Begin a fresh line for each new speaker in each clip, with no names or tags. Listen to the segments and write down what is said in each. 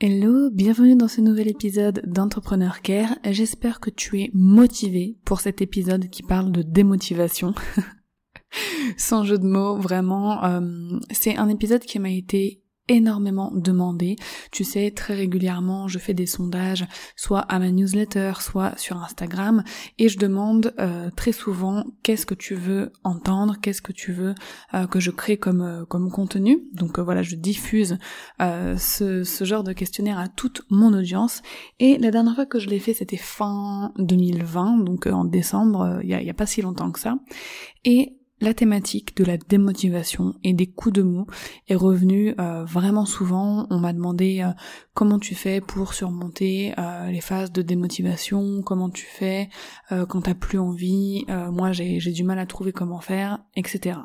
Hello, bienvenue dans ce nouvel épisode d'Entrepreneur Care. J'espère que tu es motivé pour cet épisode qui parle de démotivation. Sans jeu de mots, vraiment, euh, c'est un épisode qui m'a été énormément demandé. Tu sais, très régulièrement, je fais des sondages, soit à ma newsletter, soit sur Instagram, et je demande euh, très souvent qu'est-ce que tu veux entendre, qu'est-ce que tu veux euh, que je crée comme euh, comme contenu. Donc voilà, je diffuse ce, ce genre de questionnaire à toute mon audience. Et la dernière fois que je l'ai fait, c'était fin 2020, donc en décembre, il y a, y a pas si longtemps que ça. Et la thématique de la démotivation et des coups de mou est revenue euh, vraiment souvent. On m'a demandé euh, comment tu fais pour surmonter euh, les phases de démotivation, comment tu fais quand t'as plus envie, moi j'ai du mal à trouver comment faire, etc.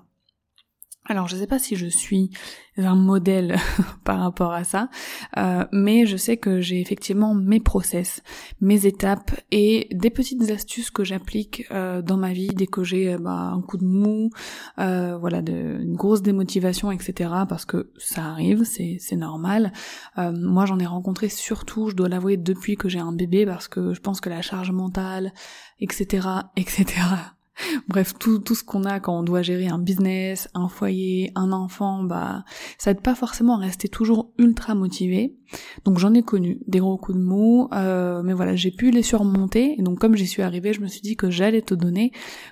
Alors je sais pas si je suis un modèle par rapport à ça, euh, mais je sais que j'ai effectivement mes process, mes étapes et des petites astuces que j'applique euh, dans ma vie dès que j'ai euh, bah, un coup de mou, voilà, de, une grosse démotivation, etc. Parce que ça arrive, c'est normal. moi j'en ai rencontré surtout, je dois l'avouer, depuis que j'ai un bébé parce que je pense que la charge mentale, etc., etc. Bref, tout, ce qu'on a quand on doit gérer un business, un foyer, un enfant, bah ça aide pas forcément à rester toujours ultra motivé. Donc j'en ai connu des gros coups de mou, euh, mais voilà, j'ai pu les surmonter. Et donc comme j'y suis arrivée, je me suis dit que j'allais te donner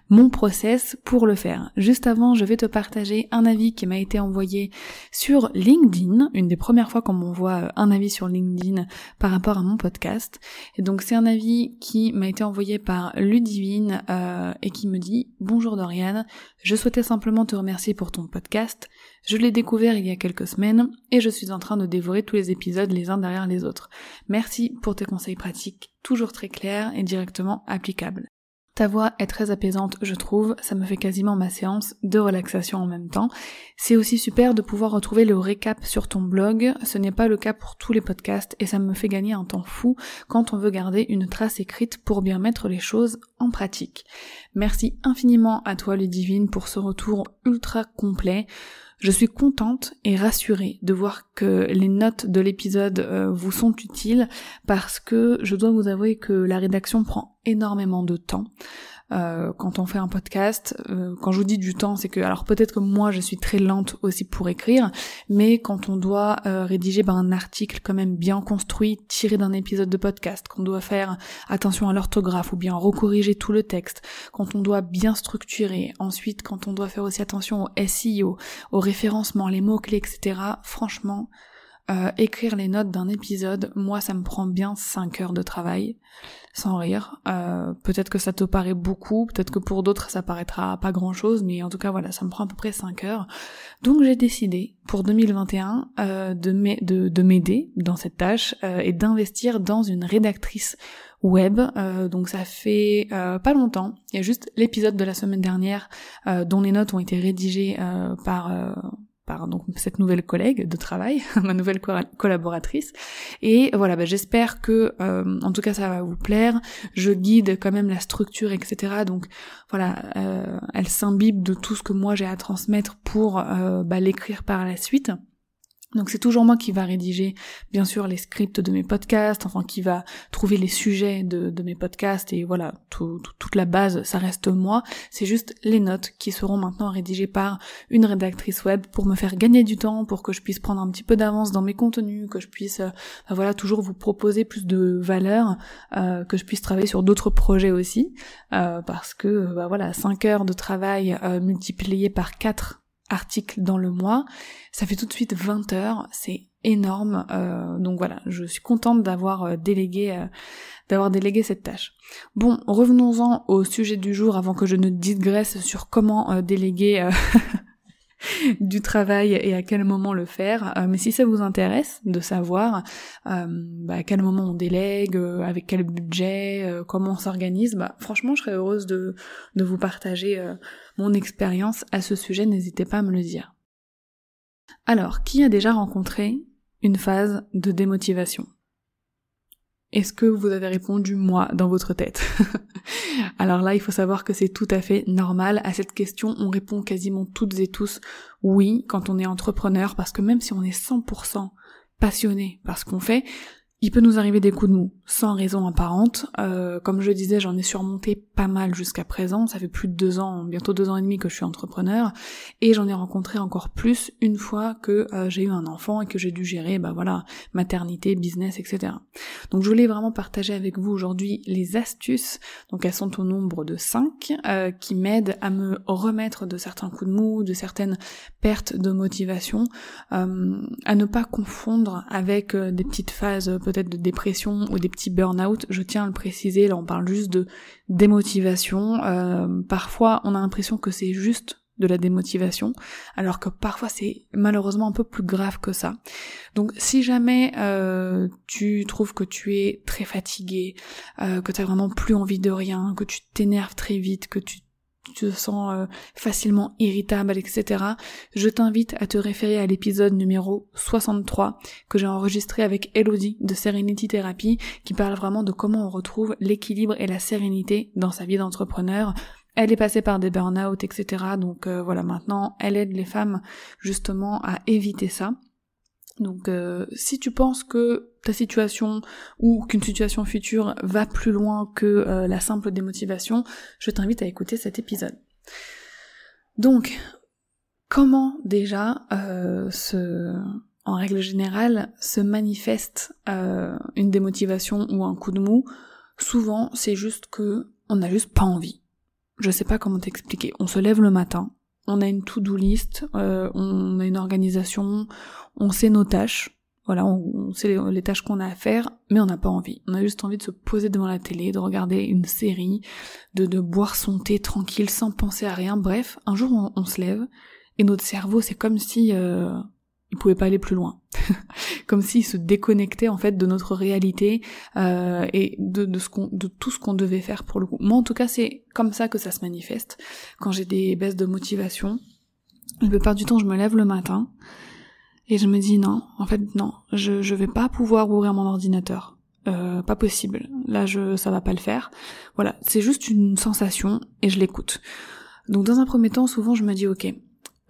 mon process pour le faire. Juste avant, je vais te partager un avis qui m'a été envoyé sur LinkedIn, une des premières fois qu'on m'envoie euh, un avis sur LinkedIn par rapport à mon podcast. Et donc c'est un avis qui m'a été envoyé par Ludivine euh, et qui me Bonjour Doriane, je souhaitais simplement te remercier pour ton podcast. Je l'ai découvert il y a quelques semaines et je suis en train de dévorer tous les épisodes les uns derrière les autres. Merci pour tes conseils pratiques, toujours très clairs et directement applicables. Ta voix est très apaisante, je trouve, ça me fait quasiment ma séance de relaxation en même temps. C'est aussi super de pouvoir retrouver le récap sur ton blog, ce n'est pas le cas pour tous les podcasts et ça me fait gagner un temps fou quand on veut garder une trace écrite pour bien mettre les choses en pratique. Merci infiniment à toi Ludivine pour ce retour ultra complet. Je suis contente et rassurée de voir que les notes de l'épisode euh, vous sont utiles parce que je dois vous avouer que la rédaction prend énormément de temps. Euh, quand on fait un podcast. Euh, quand je vous dis du temps, c'est que alors peut-être que moi je suis très lente aussi pour écrire, mais quand on doit euh, rédiger ben, un article quand même bien construit, tiré d'un épisode de podcast, qu'on doit faire attention à l'orthographe ou bien recorriger tout le texte, quand on doit bien structurer, ensuite quand on doit faire aussi attention au SEO, au référencement, les mots-clés, etc. Franchement, euh, écrire les notes d'un épisode, moi ça me prend bien 5 heures de travail, sans rire. Euh, peut-être que ça te paraît beaucoup, peut-être que pour d'autres ça paraîtra pas grand chose, mais en tout cas voilà, ça me prend à peu près 5 heures. Donc j'ai décidé pour 2021 euh, de m'aider dans cette tâche et d'investir dans une rédactrice web. donc ça fait pas longtemps. Il y a juste l'épisode de la semaine dernière dont les notes ont été rédigées par par donc cette nouvelle collègue de travail, ma nouvelle collaboratrice. Et voilà, bah, j'espère que euh, en tout cas ça va vous plaire. Je guide quand même la structure, etc. Donc voilà, euh, elle s'imbibe de tout ce que moi j'ai à transmettre pour euh, bah, l'écrire par la suite. Donc c'est toujours moi qui va rédiger bien sûr les scripts de mes podcasts, enfin qui va trouver les sujets de, mes podcasts et voilà, toute la base ça reste moi. C'est juste les notes qui seront maintenant rédigées par une rédactrice web pour me faire gagner du temps, pour que je puisse prendre un petit peu d'avance dans mes contenus, que je puisse euh, bah voilà toujours vous proposer plus de valeur, euh, que je puisse travailler sur d'autres projets aussi, euh, parce que bah voilà 5 heures de travail multipliées par 4 articles dans le mois, ça fait tout de suite 20 heures, c'est énorme. Euh, donc voilà, je suis contente d'avoir euh, délégué euh, d'avoir délégué cette tâche. Bon, revenons-en au sujet du jour avant que je ne digresse sur comment déléguer du travail et à quel moment le faire. Euh, mais si ça vous intéresse de savoir euh, bah, à quel moment on délègue, euh, avec quel budget, comment on s'organise, bah, franchement je serais heureuse de, de vous partager mon expérience à ce sujet, n'hésitez pas à me le dire. Alors, qui a déjà rencontré une phase de démotivation? Est-ce que vous avez répondu moi dans votre tête Alors là, il faut savoir que c'est tout à fait normal. À cette question, on répond quasiment toutes et tous oui quand on est entrepreneur parce que même si on est 100% passionné par ce qu'on fait, il peut nous arriver des coups de mou, sans raison apparente. Euh, comme je disais, j'en ai surmonté pas mal jusqu'à présent. Ça fait plus de deux ans, bientôt deux ans et demi que je suis entrepreneur, et j'en ai rencontré encore plus une fois que euh, j'ai eu un enfant et que j'ai dû gérer, bah voilà, maternité, business, etc. Donc je voulais vraiment partager avec vous aujourd'hui les astuces. Donc elles sont au nombre de cinq, euh, qui m'aident à me remettre de certains coups de mou, de certaines pertes de motivation, à ne pas confondre avec des petites phases peut-être de dépression ou des petits burn-out, je tiens à le préciser, là on parle juste de démotivation. Euh, parfois on a l'impression que c'est juste de la démotivation, alors que parfois c'est malheureusement un peu plus grave que ça. Donc si jamais euh, tu trouves que tu es très fatigué, euh, que tu as vraiment plus envie de rien, que tu t'énerves très vite, que tu tu te sens euh, facilement irritable, etc., je t'invite à te référer à l'épisode numéro 63 que j'ai enregistré avec Elodie de Serenity Therapy qui parle vraiment de comment on retrouve l'équilibre et la sérénité dans sa vie d'entrepreneur. Elle est passée par des burn-out, etc. Donc euh, voilà, maintenant, elle aide les femmes justement à éviter ça. Donc euh, si tu penses que ta situation ou qu'une situation future va plus loin que euh, la simple démotivation, je t'invite à écouter cet épisode. Donc, comment déjà euh, en règle générale, se manifeste une démotivation ou un coup de mou? Souvent, c'est juste que on n'a juste pas envie. Je sais pas comment t'expliquer. On se lève le matin, on a une to-do list, euh, on a une organisation, on sait nos tâches, voilà, on, sait les, tâches qu'on a à faire, mais on n'a pas envie. On a juste envie de se poser devant la télé, de regarder une série, de, de boire son thé tranquille sans penser à rien. Bref, un jour on, se lève et notre cerveau, c'est comme si euh, il pouvait pas aller plus loin. Comme s'il se déconnectait en fait de notre réalité euh, et de, de, tout ce qu'on devait faire pour le coup. Moi en tout cas c'est comme ça que ça se manifeste. Quand j'ai des baisses de motivation, la plupart du temps je me lève le matin et je me dis non, en fait non, je, je vais pas pouvoir ouvrir mon ordinateur. Euh, pas possible. Là je ça va pas le faire. Voilà, c'est juste une sensation et je l'écoute. Donc dans un premier temps, souvent je me dis ok,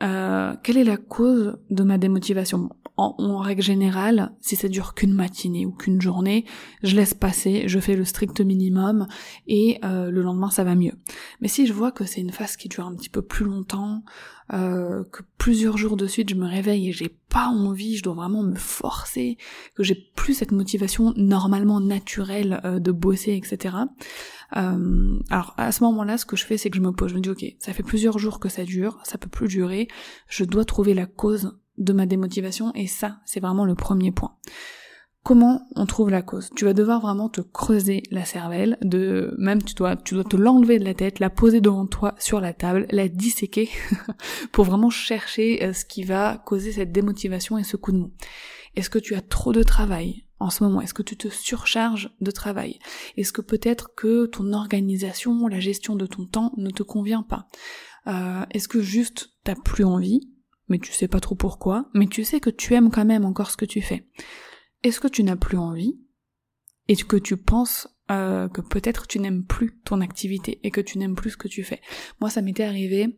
euh, quelle est la cause de ma démotivation? En, règle générale, si ça dure qu'une matinée ou qu'une journée, je laisse passer, je fais le strict minimum et euh, le lendemain ça va mieux. Mais si je vois que c'est une phase qui dure un petit peu plus longtemps, euh, que plusieurs jours de suite je me réveille et j'ai pas envie, je dois vraiment me forcer, que j'ai plus cette motivation normalement naturelle de bosser, etc. Euh, alors à ce moment-là, ce que je fais, c'est que je me pose, je me dis ok, ça fait plusieurs jours que ça dure, ça peut plus durer, je dois trouver la cause de ma démotivation et ça, c'est vraiment le premier point. Comment on trouve la cause? Tu vas devoir vraiment te creuser la cervelle, de même tu dois tu dois te l'enlever de la tête, la poser devant toi sur la table, la disséquer pour vraiment chercher euh, ce qui va causer cette démotivation et ce coup de mou. Est-ce que tu as trop de travail en ce moment? Est-ce que tu te surcharges de travail? Est-ce que peut-être que ton organisation, la gestion de ton temps ne te convient pas? Euh, Est-ce que juste t'as plus envie, mais tu sais pas trop pourquoi, mais tu sais que tu aimes quand même encore ce que tu fais Est-ce que tu n'as plus envie et que tu penses euh, que peut-être tu n'aimes plus ton activité et que tu n'aimes plus ce que tu fais? Moi, ça m'était arrivé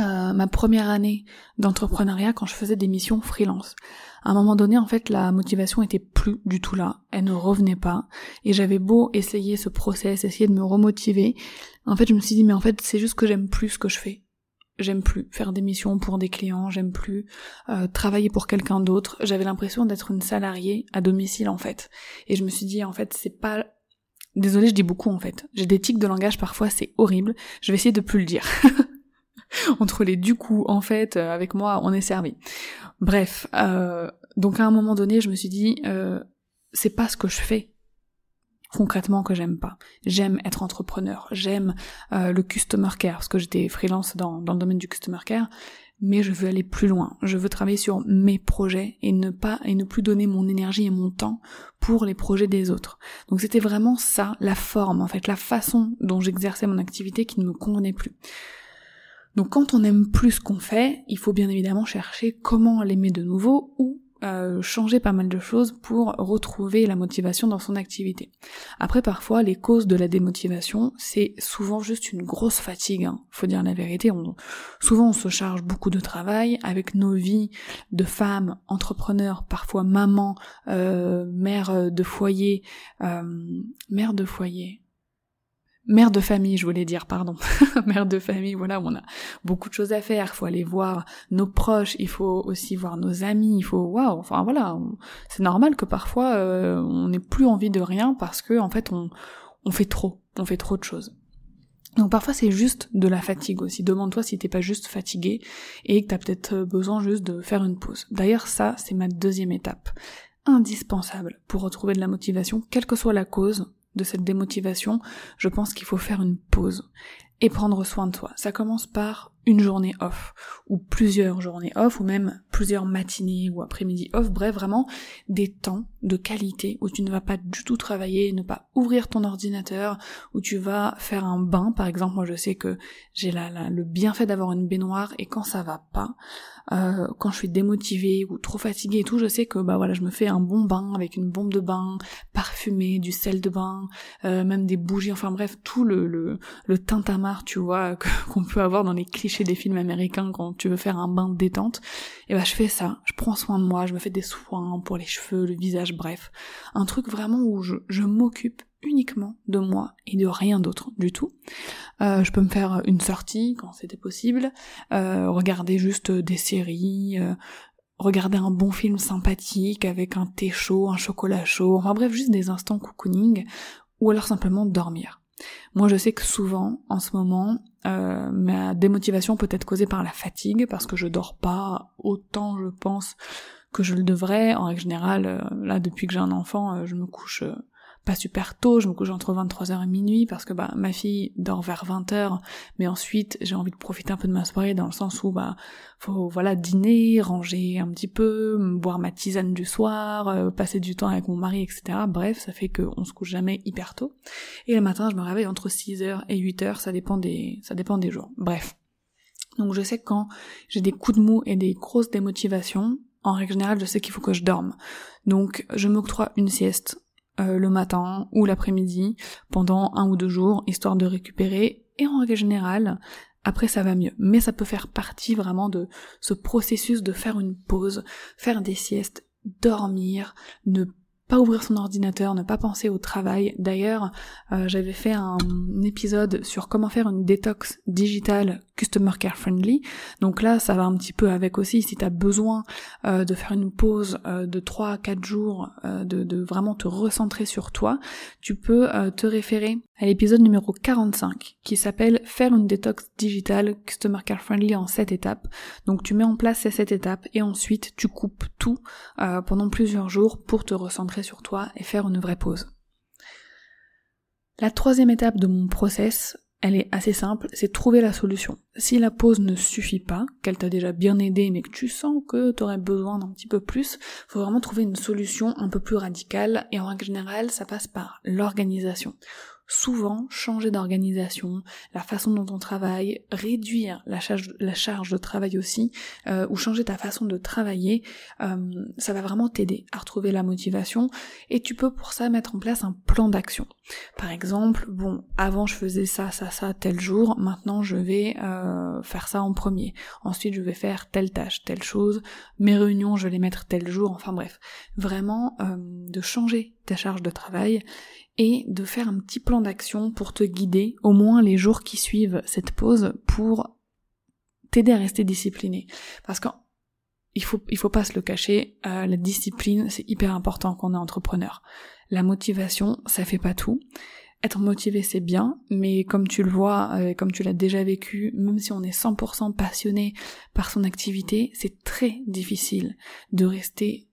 euh, ma première année d'entrepreneuriat quand je faisais des missions freelance. À un moment donné, en fait, la motivation était plus du tout là. Elle ne revenait pas. Et j'avais beau essayer ce process, essayer de me remotiver. En fait, je me suis dit, mais en fait, c'est juste que j'aime plus ce que je fais. J'aime plus faire des missions pour des clients, j'aime plus euh, travailler pour quelqu'un d'autre. J'avais l'impression d'être une salariée à domicile, en fait. Et je me suis dit, en fait, c'est pas Désolée, je dis beaucoup en fait. J'ai des tics de langage parfois, c'est horrible. Je vais essayer de plus le dire. entre les du coup, en fait, euh, avec moi, on est servi. Bref, euh, donc à un moment donné, je me suis dit, euh, c'est pas ce que je fais concrètement que j'aime pas. J'aime être entrepreneur, j'aime le customer care, parce que j'étais freelance dans, dans le domaine du customer care, mais je veux aller plus loin. Je veux travailler sur mes projets et ne pas et ne plus donner mon énergie et mon temps pour les projets des autres. Donc c'était vraiment ça, la forme en fait, la façon dont j'exerçais mon activité qui ne me convenait plus. Donc quand on aime plus ce qu'on fait, il faut bien évidemment chercher comment l'aimer de nouveau ou euh, changer pas mal de choses pour retrouver la motivation dans son activité. Après parfois les causes de la démotivation c'est souvent juste une grosse fatigue, hein. faut dire la vérité, souvent on se charge beaucoup de travail avec nos vies de femmes, entrepreneurs, parfois maman, euh, mère de foyer, euh, mère de foyer, mère de famille, je voulais dire, pardon, mère de famille, voilà, on a beaucoup de choses à faire, il faut aller voir nos proches, il faut aussi voir nos amis, il faut, waouh, enfin voilà, c'est normal que parfois euh, on n'ait plus envie de rien parce que en fait on, on fait trop, on fait trop de choses. Donc parfois c'est juste de la fatigue aussi. Demande-toi si t'es pas juste fatigué et que t'as peut-être besoin juste de faire une pause. D'ailleurs ça c'est ma deuxième étape indispensable pour retrouver de la motivation, quelle que soit la cause, de cette démotivation, je pense qu'il faut faire une pause et prendre soin de toi. Ça commence par une journée off, ou plusieurs journées off, ou même plusieurs matinées ou après-midi off, bref, vraiment des temps de qualité où tu ne vas pas du tout travailler, ne pas ouvrir ton ordinateur, où tu vas faire un bain, par exemple, moi je sais que j'ai le bienfait d'avoir une baignoire, et quand ça va pas, euh, quand je suis démotivée ou trop fatiguée et tout, je sais que bah voilà, je me fais un bon bain avec une bombe de bain, parfumée, du sel de bain, euh, même des bougies, enfin bref, tout le, le, le tintamarre, tu vois, qu'on peut avoir dans les clichés des films américains quand tu veux faire un bain de détente. Et bah je fais ça, je prends soin de moi, je me fais des soins pour les cheveux, le visage, bref. Un truc vraiment où je, je m'occupe uniquement de moi et de rien d'autre du tout. Euh, je peux me faire une sortie quand c'était possible, euh, regarder juste des séries, euh, regarder un bon film sympathique avec un thé chaud, un chocolat chaud, enfin bref, juste des instants cocooning, ou alors simplement dormir. Moi je sais que souvent, en ce moment, ma démotivation peut être causée par la fatigue, parce que je dors pas autant, je pense, que je le devrais. En règle générale, là depuis que j'ai un enfant, je me couche pas super tôt, je me couche entre 23h et minuit parce que bah ma fille dort vers 20h, mais ensuite j'ai envie de profiter un peu de ma soirée dans le sens où bah faut voilà dîner, ranger un petit peu, boire ma tisane du soir, euh, passer du temps avec mon mari, etc. Bref, ça fait qu'on se couche jamais hyper tôt. Et le matin je me réveille entre 6h et 8h, ça dépend des ça dépend des jours. Bref. Donc je sais que quand j'ai des coups de mou et des grosses démotivations, en règle générale, je sais qu'il faut que je dorme. Donc je m'octroie une sieste euh, le matin ou l'après-midi pendant un ou deux jours, histoire de récupérer. Et en règle générale, après ça va mieux. Mais ça peut faire partie vraiment de ce processus de faire une pause, faire des siestes, dormir, ne ouvrir son ordinateur, ne pas penser au travail. D'ailleurs, euh, j'avais fait un épisode sur comment faire une détox digitale customer care friendly. Donc là, ça va un petit peu avec aussi si tu as besoin euh, de faire une pause euh, de 3 à 4 jours, de, vraiment te recentrer sur toi, tu peux te référer à l'épisode numéro 45 qui s'appelle Faire une détox digitale customer care friendly en 7 étapes. Donc tu mets en place ces 7 étapes et ensuite tu coupes tout pendant plusieurs jours pour te recentrer sur toi et faire une vraie pause. La troisième étape de mon process, elle est assez simple, c'est trouver la solution. Si la pause ne suffit pas, qu'elle t'a déjà bien aidé mais que tu sens que tu aurais besoin d'un petit peu plus, faut vraiment trouver une solution un peu plus radicale et en règle générale ça passe par l'organisation. Souvent changer d'organisation, la façon dont on travaille, réduire la charge, de travail aussi, euh, ou changer ta façon de travailler, euh, ça va vraiment t'aider à retrouver la motivation et tu peux pour ça mettre en place un plan d'action. Par exemple, bon, avant je faisais ça, ça, ça tel jour, maintenant je vais euh, faire ça en premier. Ensuite je vais faire telle tâche, telle chose, mes réunions je vais les mettre tel jour, enfin bref, vraiment de changer ta charge de travail et de faire un petit plan d'action pour te guider au moins les jours qui suivent cette pause pour t'aider à rester discipliné. Parce qu'il faut, il faut pas se le cacher, euh, la discipline c'est hyper important quand on est entrepreneur. La motivation, ça fait pas tout. Être motivé c'est bien, mais comme tu le vois, euh, comme tu l'as déjà vécu, même si on est 100% passionné par son activité, c'est très difficile de rester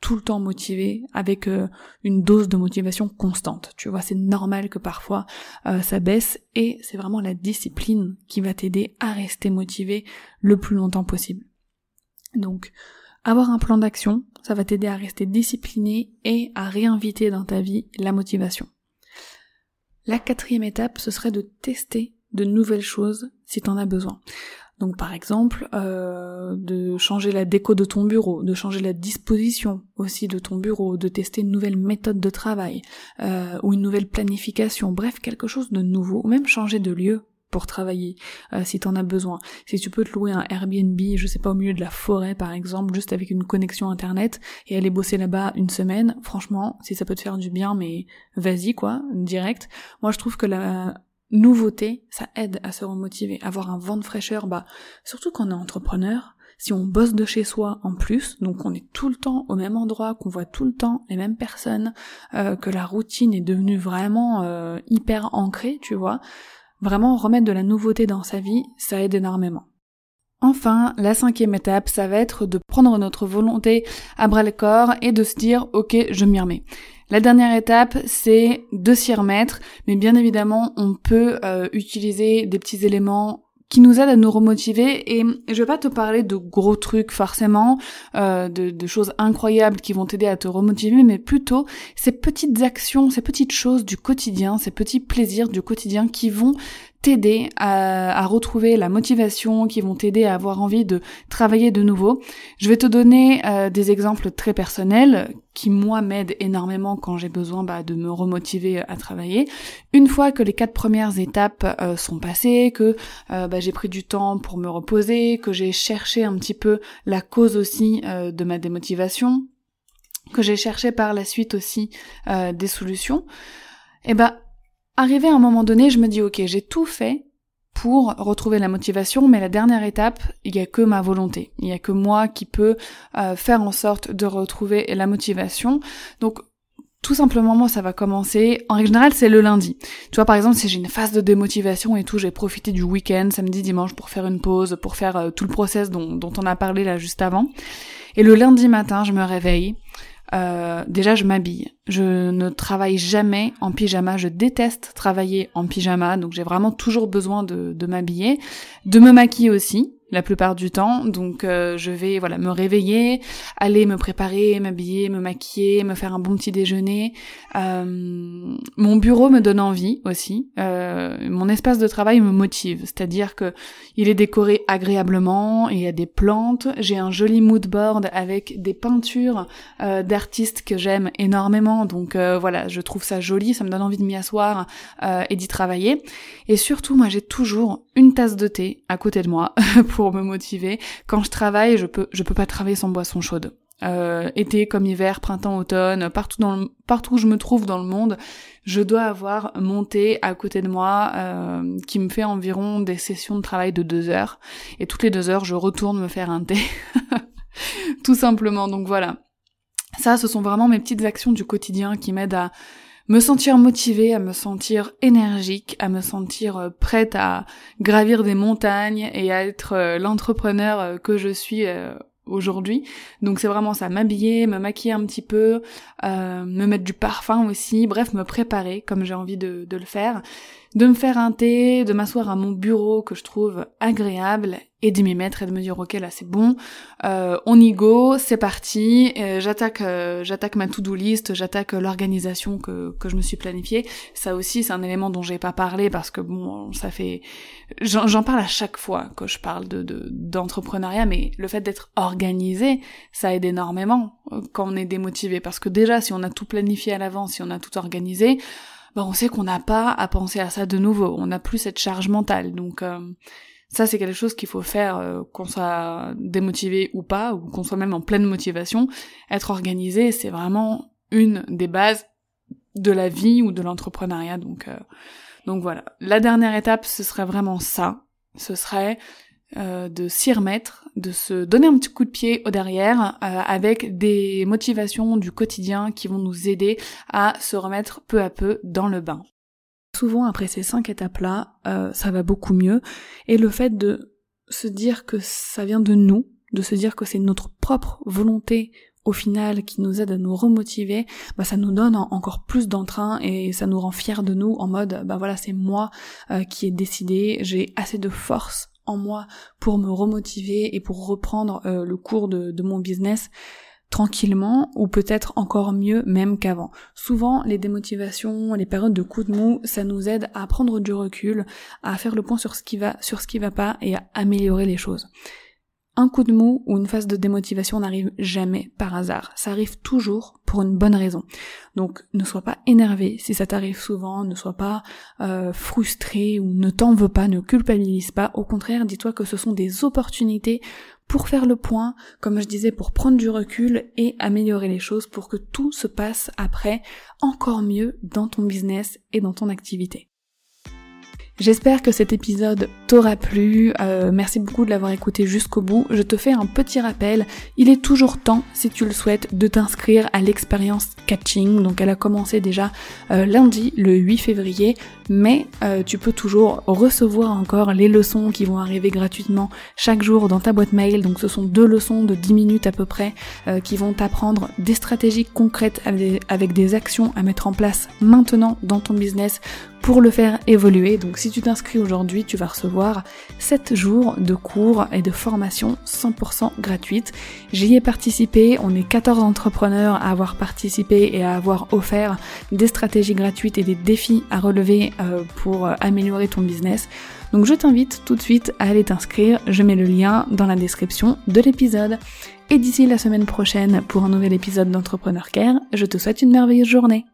tout le temps motivé avec euh, une dose de motivation constante. Tu vois, c'est normal que parfois euh, ça baisse et c'est vraiment la discipline qui va t'aider à rester motivé le plus longtemps possible. Donc, avoir un plan d'action, ça va t'aider à rester discipliné et à réinviter dans ta vie la motivation. La quatrième étape, ce serait de tester de nouvelles choses si t'en as besoin. Donc par exemple, euh, de changer la déco de ton bureau, de changer la disposition aussi de ton bureau, de tester une nouvelle méthode de travail euh, ou une nouvelle planification, bref quelque chose de nouveau, ou même changer de lieu pour travailler euh, si t'en as besoin. Si tu peux te louer un Airbnb, je sais pas au milieu de la forêt par exemple, juste avec une connexion internet et aller bosser là-bas une semaine, franchement, si ça peut te faire du bien, mais vas-y quoi, direct. Moi je trouve que la nouveauté, ça aide à se remotiver. Avoir un vent de fraîcheur, bah, surtout quand on est entrepreneur, si on bosse de chez soi en plus, donc on est tout le temps au même endroit, qu'on voit tout le temps les mêmes personnes, euh, que la routine est devenue vraiment euh, hyper ancrée, tu vois, vraiment remettre de la nouveauté dans sa vie, ça aide énormément. Enfin, la cinquième étape, ça va être de prendre notre volonté à bras le corps et de se dire, ok, je m'y remets. La dernière étape, c'est de s'y remettre, mais bien évidemment, on peut euh, utiliser des petits éléments qui nous aident à nous remotiver. Et je vais pas te parler de gros trucs forcément, euh, de, de, choses incroyables qui vont t'aider à te remotiver, mais plutôt ces petites actions, ces petites choses du quotidien, ces petits plaisirs du quotidien qui vont t'aider à, retrouver la motivation, qui vont t'aider à avoir envie de travailler de nouveau. Je vais te donner euh, des exemples très personnels qui moi m'aident énormément quand j'ai besoin bah, de me remotiver à travailler. Une fois que les quatre premières étapes euh, sont passées, que euh, bah, j'ai pris du temps pour me reposer, que j'ai cherché un petit peu la cause aussi de ma démotivation, que j'ai cherché par la suite aussi des solutions, et eh ben Arrivé à un moment donné, je me dis ok, j'ai tout fait pour retrouver la motivation, mais la dernière étape, il y a que ma volonté. Il y a que moi qui peux euh, faire en sorte de retrouver la motivation. Donc tout simplement, moi, ça va commencer. En règle générale, c'est le lundi. Tu vois, par exemple, si j'ai une phase de démotivation et tout, j'ai profité du week-end, samedi, dimanche, pour faire une pause, pour faire euh, tout le process dont, dont on a parlé là juste avant. Et le lundi matin, je me réveille. Euh, déjà, je m'habille. Je ne travaille jamais en pyjama. Je déteste travailler en pyjama, donc j'ai vraiment toujours besoin de, de m'habiller, de me maquiller aussi la plupart du temps. Donc euh, je vais voilà me réveiller, aller me préparer, m'habiller, me maquiller, me faire un bon petit déjeuner. Euh, mon bureau me donne envie aussi. Euh, mon espace de travail me motive, c'est-à-dire que il est décoré agréablement, il y a des plantes, j'ai un joli mood board avec des peintures d'artistes que j'aime énormément. Donc voilà, je trouve ça joli, ça me donne envie de m'y asseoir et d'y travailler. Et surtout, moi j'ai toujours une tasse de thé à côté de moi pour me motiver. Quand je travaille, je peux je peux pas travailler sans boisson chaude. Euh, été comme hiver, printemps, automne, partout dans le, partout où je me trouve dans le monde, je dois avoir mon thé à côté de moi euh, qui me fait environ des sessions de travail de deux heures. Et toutes les deux heures, je retourne me faire un thé. Tout simplement. Donc voilà. Ça, ce sont vraiment mes petites actions du quotidien qui m'aident à me sentir motivée, à me sentir énergique, à me sentir euh, prête à gravir des montagnes et à être euh, l'entrepreneur euh, que je suis aujourd'hui. Donc c'est vraiment ça, m'habiller, me maquiller un petit peu, me mettre du parfum aussi, bref, me préparer comme j'ai envie de, de, le faire, de me faire un thé, de m'asseoir à mon bureau que je trouve agréable et de m'y mettre et de me dire ok là c'est bon, euh, on y go, c'est parti, euh, j'attaque euh, j'attaque ma to-do list, j'attaque l'organisation que, que je me suis planifiée. Ça aussi c'est un élément dont j'ai pas parlé parce que bon ça fait j'en parle à chaque fois que je parle de d'entrepreneuriat, mais le fait d'être organisé ça aide énormément quand on est démotivé parce que déjà si on a tout planifié à l'avance, si on a tout organisé, bah on sait qu'on n'a pas à penser à ça de nouveau, on n'a plus cette charge mentale donc ça, c'est quelque chose qu'il faut faire euh, qu'on soit démotivé ou pas, ou qu'on soit même en pleine motivation. Être organisé, c'est vraiment une des bases de la vie ou de l'entrepreneuriat. Donc, euh, donc voilà. La dernière étape, ce serait vraiment ça. Ce serait euh, de s'y remettre, de se donner un petit coup de pied au derrière avec des motivations du quotidien qui vont nous aider à se remettre peu à peu dans le bain. Souvent, après ces cinq étapes-là, euh, ça va beaucoup mieux. Et le fait de se dire que ça vient de nous, de se dire que c'est notre propre volonté au final qui nous aide à nous remotiver, bah ça nous donne encore plus d'entrain et ça nous rend fiers de nous en mode bah voilà c'est moi euh, qui ai décidé, j'ai assez de force en moi pour me remotiver et pour reprendre euh, le cours de, mon business tranquillement ou peut-être encore mieux même qu'avant. Souvent les démotivations, les périodes de coups de mou, ça nous aide à prendre du recul, à faire le point sur ce qui va, sur ce qui va pas et à améliorer les choses. Un coup de mou ou une phase de démotivation n'arrive jamais par hasard. Ça arrive toujours pour une bonne raison. Donc ne sois pas énervé si ça t'arrive souvent, ne sois pas euh, frustré ou ne t'en veux pas, ne culpabilise pas. Au contraire, dis-toi que ce sont des opportunités pour faire le point, comme je disais, pour prendre du recul et améliorer les choses pour que tout se passe après encore mieux dans ton business et dans ton activité. J'espère que cet épisode t'aura plu. Euh, merci beaucoup de l'avoir écouté jusqu'au bout. Je te fais un petit rappel. Il est toujours temps, si tu le souhaites, de t'inscrire à l'expérience catching. Donc elle a commencé déjà euh, lundi, le 8 février, mais euh, tu peux toujours recevoir encore les leçons qui vont arriver gratuitement chaque jour dans ta boîte mail. Donc ce sont deux leçons de 10 minutes à peu près qui vont t'apprendre des stratégies concrètes avec des actions à mettre en place maintenant dans ton business pour le faire évoluer. Donc tu t'inscris aujourd'hui, tu vas recevoir 7 jours de cours et de formation 100% gratuite. J'y ai participé, on est 14 entrepreneurs à avoir participé et à avoir offert des stratégies gratuites et des défis à relever euh, pour améliorer ton business. Donc je t'invite tout de suite à aller t'inscrire, je mets le lien dans la description de l'épisode. Et d'ici la semaine prochaine pour un nouvel épisode d'Entrepreneur Care, je te souhaite une merveilleuse journée.